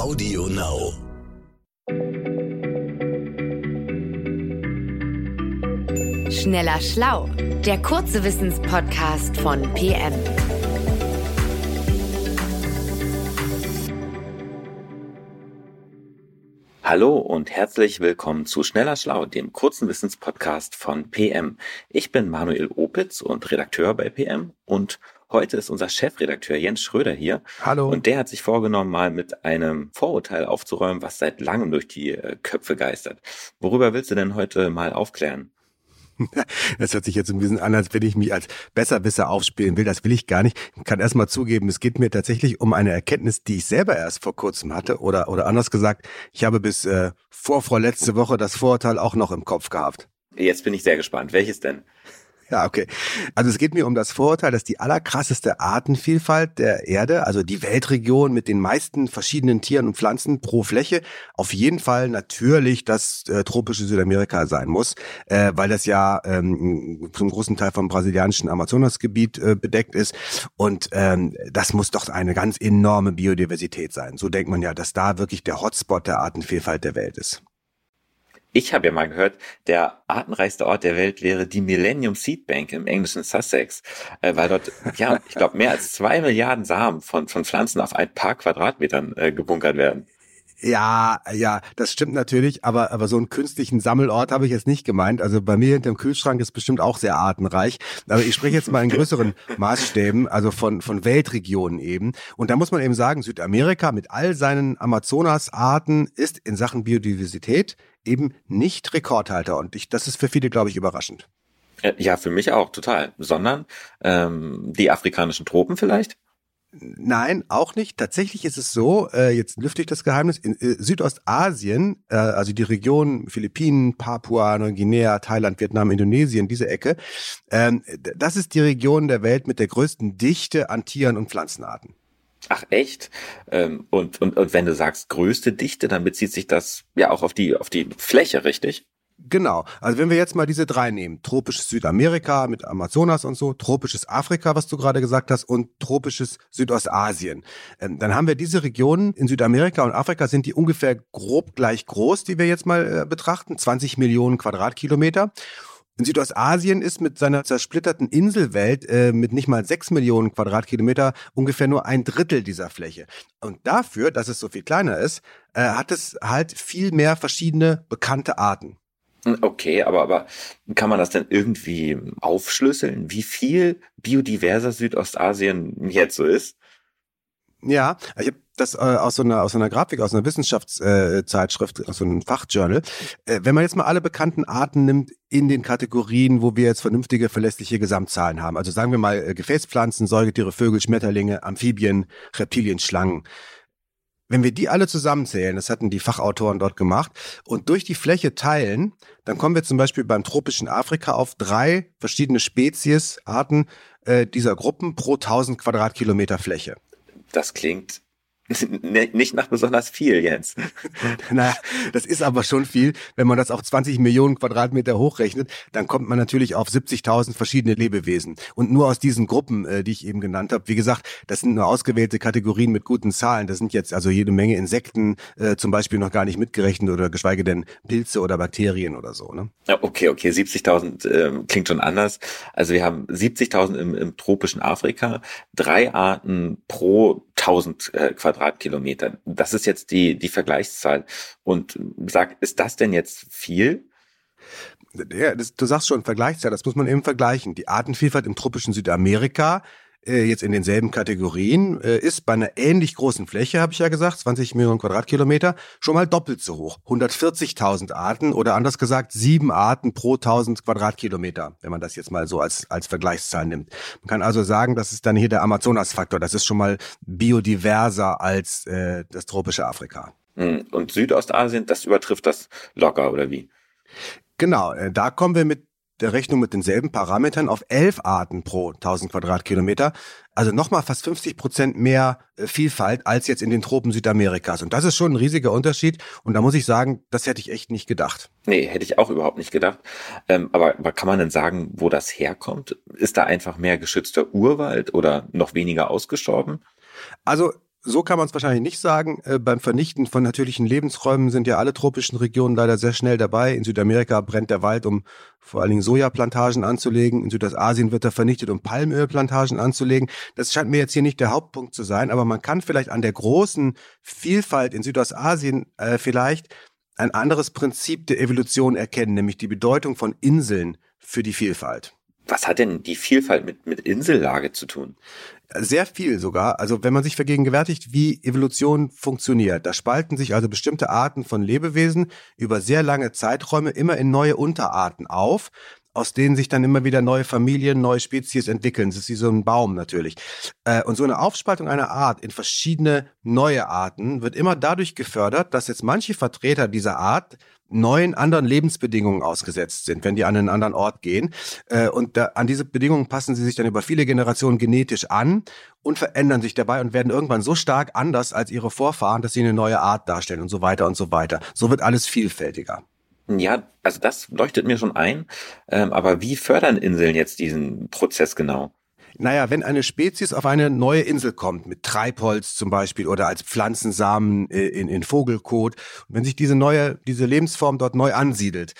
Audio Now. Schneller Schlau, der kurze Wissenspodcast von PM. Hallo und herzlich willkommen zu Schneller Schlau, dem kurzen Wissenspodcast von PM. Ich bin Manuel Opitz und Redakteur bei PM und heute ist unser Chefredakteur Jens Schröder hier. Hallo. Und der hat sich vorgenommen, mal mit einem Vorurteil aufzuräumen, was seit langem durch die äh, Köpfe geistert. Worüber willst du denn heute mal aufklären? Das hört sich jetzt ein bisschen an, als wenn ich mich als Besserwisser aufspielen will. Das will ich gar nicht. Ich kann erst mal zugeben, es geht mir tatsächlich um eine Erkenntnis, die ich selber erst vor kurzem hatte. Oder, oder anders gesagt, ich habe bis äh, vor, vor letzte Woche das Vorurteil auch noch im Kopf gehabt. Jetzt bin ich sehr gespannt. Welches denn? Ja, okay. Also es geht mir um das Vorurteil, dass die allerkrasseste Artenvielfalt der Erde, also die Weltregion mit den meisten verschiedenen Tieren und Pflanzen pro Fläche, auf jeden Fall natürlich das äh, tropische Südamerika sein muss, äh, weil das ja ähm, zum großen Teil vom brasilianischen Amazonasgebiet äh, bedeckt ist. Und ähm, das muss doch eine ganz enorme Biodiversität sein. So denkt man ja, dass da wirklich der Hotspot der Artenvielfalt der Welt ist. Ich habe ja mal gehört, der artenreichste Ort der Welt wäre die Millennium Seed Bank im englischen Sussex, äh, weil dort, ja, ich glaube, mehr als zwei Milliarden Samen von, von Pflanzen auf ein paar Quadratmetern äh, gebunkert werden. Ja, ja, das stimmt natürlich, aber, aber so einen künstlichen Sammelort habe ich jetzt nicht gemeint. Also bei mir hinterm Kühlschrank ist bestimmt auch sehr artenreich. Aber ich spreche jetzt mal in größeren Maßstäben, also von, von Weltregionen eben. Und da muss man eben sagen, Südamerika mit all seinen Amazonas-Arten ist in Sachen Biodiversität eben nicht Rekordhalter. Und ich, das ist für viele, glaube ich, überraschend. Äh, ja, für mich auch, total. Sondern ähm, die afrikanischen Tropen vielleicht? Nein, auch nicht. Tatsächlich ist es so, äh, jetzt lüfte ich das Geheimnis, in äh, Südostasien, äh, also die Region Philippinen, Papua, Neuguinea, Thailand, Vietnam, Indonesien, diese Ecke, ähm, das ist die Region der Welt mit der größten Dichte an Tieren und Pflanzenarten. Ach echt? Ähm, und, und, und wenn du sagst größte Dichte, dann bezieht sich das ja auch auf die, auf die Fläche, richtig? Genau. Also wenn wir jetzt mal diese drei nehmen, tropisches Südamerika mit Amazonas und so, tropisches Afrika, was du gerade gesagt hast, und tropisches Südostasien, ähm, dann haben wir diese Regionen in Südamerika und Afrika sind die ungefähr grob gleich groß, die wir jetzt mal äh, betrachten, 20 Millionen Quadratkilometer. In Südostasien ist mit seiner zersplitterten Inselwelt äh, mit nicht mal sechs Millionen Quadratkilometer ungefähr nur ein Drittel dieser Fläche. Und dafür, dass es so viel kleiner ist, äh, hat es halt viel mehr verschiedene bekannte Arten. Okay, aber, aber kann man das denn irgendwie aufschlüsseln, wie viel biodiverser Südostasien jetzt so ist? Ja, ich habe das äh, aus so einer aus so einer Grafik aus einer Wissenschaftszeitschrift aus so einem Fachjournal. Äh, wenn man jetzt mal alle bekannten Arten nimmt in den Kategorien, wo wir jetzt vernünftige verlässliche Gesamtzahlen haben, also sagen wir mal äh, Gefäßpflanzen, Säugetiere, Vögel, Schmetterlinge, Amphibien, Reptilien, Schlangen, wenn wir die alle zusammenzählen, das hatten die Fachautoren dort gemacht, und durch die Fläche teilen, dann kommen wir zum Beispiel beim tropischen Afrika auf drei verschiedene Spezies, Arten äh, dieser Gruppen pro 1000 Quadratkilometer Fläche. Das klingt nicht nach besonders viel, Jens. naja, das ist aber schon viel. Wenn man das auf 20 Millionen Quadratmeter hochrechnet, dann kommt man natürlich auf 70.000 verschiedene Lebewesen. Und nur aus diesen Gruppen, äh, die ich eben genannt habe, wie gesagt, das sind nur ausgewählte Kategorien mit guten Zahlen. Das sind jetzt also jede Menge Insekten äh, zum Beispiel noch gar nicht mitgerechnet oder geschweige denn Pilze oder Bakterien oder so. Ne? Ja, okay, okay, 70.000 äh, klingt schon anders. Also wir haben 70.000 im, im tropischen Afrika, drei Arten pro 1000 äh, Quadratkilometer. Das ist jetzt die, die Vergleichszahl. Und sag, ist das denn jetzt viel? Ja, das, du sagst schon Vergleichszahl, das muss man eben vergleichen. Die Artenvielfalt im tropischen Südamerika äh, jetzt in denselben Kategorien, äh, ist bei einer ähnlich großen Fläche, habe ich ja gesagt, 20 Millionen Quadratkilometer, schon mal doppelt so hoch. 140.000 Arten oder anders gesagt sieben Arten pro 1000 Quadratkilometer, wenn man das jetzt mal so als, als Vergleichszahl nimmt. Man kann also sagen, das ist dann hier der Amazonas-Faktor. Das ist schon mal biodiverser als äh, das tropische Afrika. Hm, und Südostasien, das übertrifft das locker, oder wie? Genau, äh, da kommen wir mit der Rechnung mit denselben Parametern auf elf Arten pro 1000 Quadratkilometer. Also nochmal fast 50 Prozent mehr äh, Vielfalt als jetzt in den Tropen Südamerikas. Und das ist schon ein riesiger Unterschied. Und da muss ich sagen, das hätte ich echt nicht gedacht. Nee, hätte ich auch überhaupt nicht gedacht. Ähm, aber, aber kann man denn sagen, wo das herkommt? Ist da einfach mehr geschützter Urwald oder noch weniger ausgestorben? Also so kann man es wahrscheinlich nicht sagen. Äh, beim Vernichten von natürlichen Lebensräumen sind ja alle tropischen Regionen leider sehr schnell dabei. In Südamerika brennt der Wald, um vor allen Dingen Sojaplantagen anzulegen. In Südostasien wird er vernichtet, um Palmölplantagen anzulegen. Das scheint mir jetzt hier nicht der Hauptpunkt zu sein, aber man kann vielleicht an der großen Vielfalt in Südostasien äh, vielleicht ein anderes Prinzip der Evolution erkennen, nämlich die Bedeutung von Inseln für die Vielfalt. Was hat denn die Vielfalt mit, mit Insellage zu tun? Sehr viel sogar. Also wenn man sich vergegenwärtigt, wie Evolution funktioniert, da spalten sich also bestimmte Arten von Lebewesen über sehr lange Zeiträume immer in neue Unterarten auf aus denen sich dann immer wieder neue Familien, neue Spezies entwickeln. Das ist wie so ein Baum natürlich. Äh, und so eine Aufspaltung einer Art in verschiedene neue Arten wird immer dadurch gefördert, dass jetzt manche Vertreter dieser Art neuen anderen Lebensbedingungen ausgesetzt sind, wenn die an einen anderen Ort gehen. Äh, und da, an diese Bedingungen passen sie sich dann über viele Generationen genetisch an und verändern sich dabei und werden irgendwann so stark anders als ihre Vorfahren, dass sie eine neue Art darstellen und so weiter und so weiter. So wird alles vielfältiger. Ja, also das leuchtet mir schon ein. Ähm, aber wie fördern Inseln jetzt diesen Prozess genau? Naja, wenn eine Spezies auf eine neue Insel kommt, mit Treibholz zum Beispiel oder als Pflanzensamen äh, in, in Vogelkot, wenn sich diese neue, diese Lebensform dort neu ansiedelt,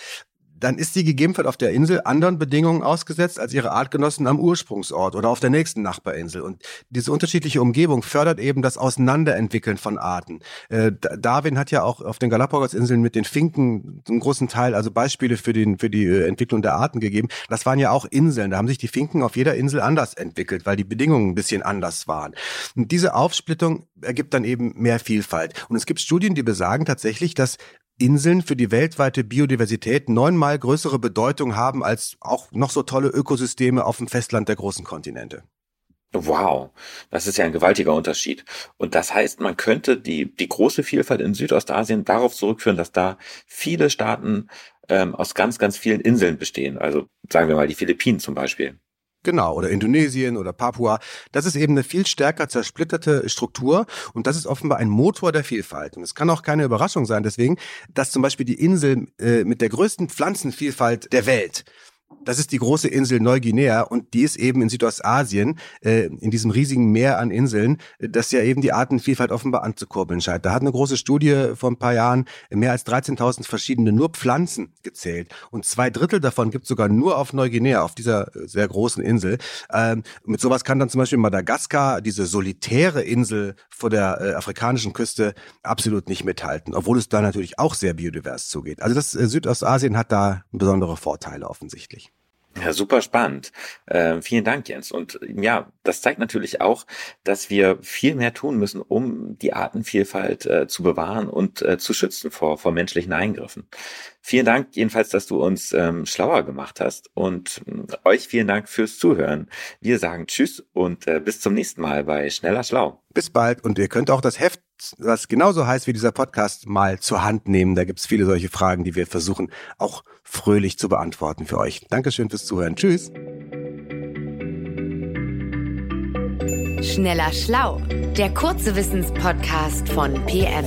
dann ist sie gegebenenfalls auf der Insel anderen Bedingungen ausgesetzt als ihre Artgenossen am Ursprungsort oder auf der nächsten Nachbarinsel. Und diese unterschiedliche Umgebung fördert eben das Auseinanderentwickeln von Arten. Äh, Darwin hat ja auch auf den Galapagos-Inseln mit den Finken einen großen Teil, also Beispiele für, den, für die äh, Entwicklung der Arten gegeben. Das waren ja auch Inseln. Da haben sich die Finken auf jeder Insel anders entwickelt, weil die Bedingungen ein bisschen anders waren. Und diese Aufsplittung ergibt dann eben mehr Vielfalt. Und es gibt Studien, die besagen tatsächlich, dass Inseln für die weltweite Biodiversität neunmal größere Bedeutung haben als auch noch so tolle Ökosysteme auf dem Festland der großen Kontinente. Wow, das ist ja ein gewaltiger Unterschied. Und das heißt, man könnte die, die große Vielfalt in Südostasien darauf zurückführen, dass da viele Staaten ähm, aus ganz, ganz vielen Inseln bestehen. Also sagen wir mal die Philippinen zum Beispiel. Genau, oder Indonesien oder Papua. Das ist eben eine viel stärker zersplitterte Struktur und das ist offenbar ein Motor der Vielfalt. Und es kann auch keine Überraschung sein, deswegen, dass zum Beispiel die Insel äh, mit der größten Pflanzenvielfalt der Welt das ist die große Insel Neuguinea und die ist eben in Südostasien, äh, in diesem riesigen Meer an Inseln, das ja eben die Artenvielfalt offenbar anzukurbeln scheint. Da hat eine große Studie vor ein paar Jahren mehr als 13.000 verschiedene nur Pflanzen gezählt und zwei Drittel davon gibt sogar nur auf Neuguinea, auf dieser sehr großen Insel. Ähm, mit sowas kann dann zum Beispiel Madagaskar, diese solitäre Insel vor der äh, afrikanischen Küste, absolut nicht mithalten, obwohl es da natürlich auch sehr biodivers zugeht. Also das äh, Südostasien hat da besondere Vorteile offensichtlich. Ja, super spannend. Äh, vielen Dank, Jens. Und ja, das zeigt natürlich auch, dass wir viel mehr tun müssen, um die Artenvielfalt äh, zu bewahren und äh, zu schützen vor, vor menschlichen Eingriffen. Vielen Dank jedenfalls, dass du uns ähm, schlauer gemacht hast und äh, euch vielen Dank fürs Zuhören. Wir sagen Tschüss und äh, bis zum nächsten Mal bei Schneller Schlau. Bis bald und ihr könnt auch das Heft, was genauso heißt wie dieser Podcast, mal zur Hand nehmen. Da gibt's viele solche Fragen, die wir versuchen auch fröhlich zu beantworten für euch. Dankeschön fürs Zuhören. Tschüss. Schneller Schlau, der kurze Wissenspodcast von PM.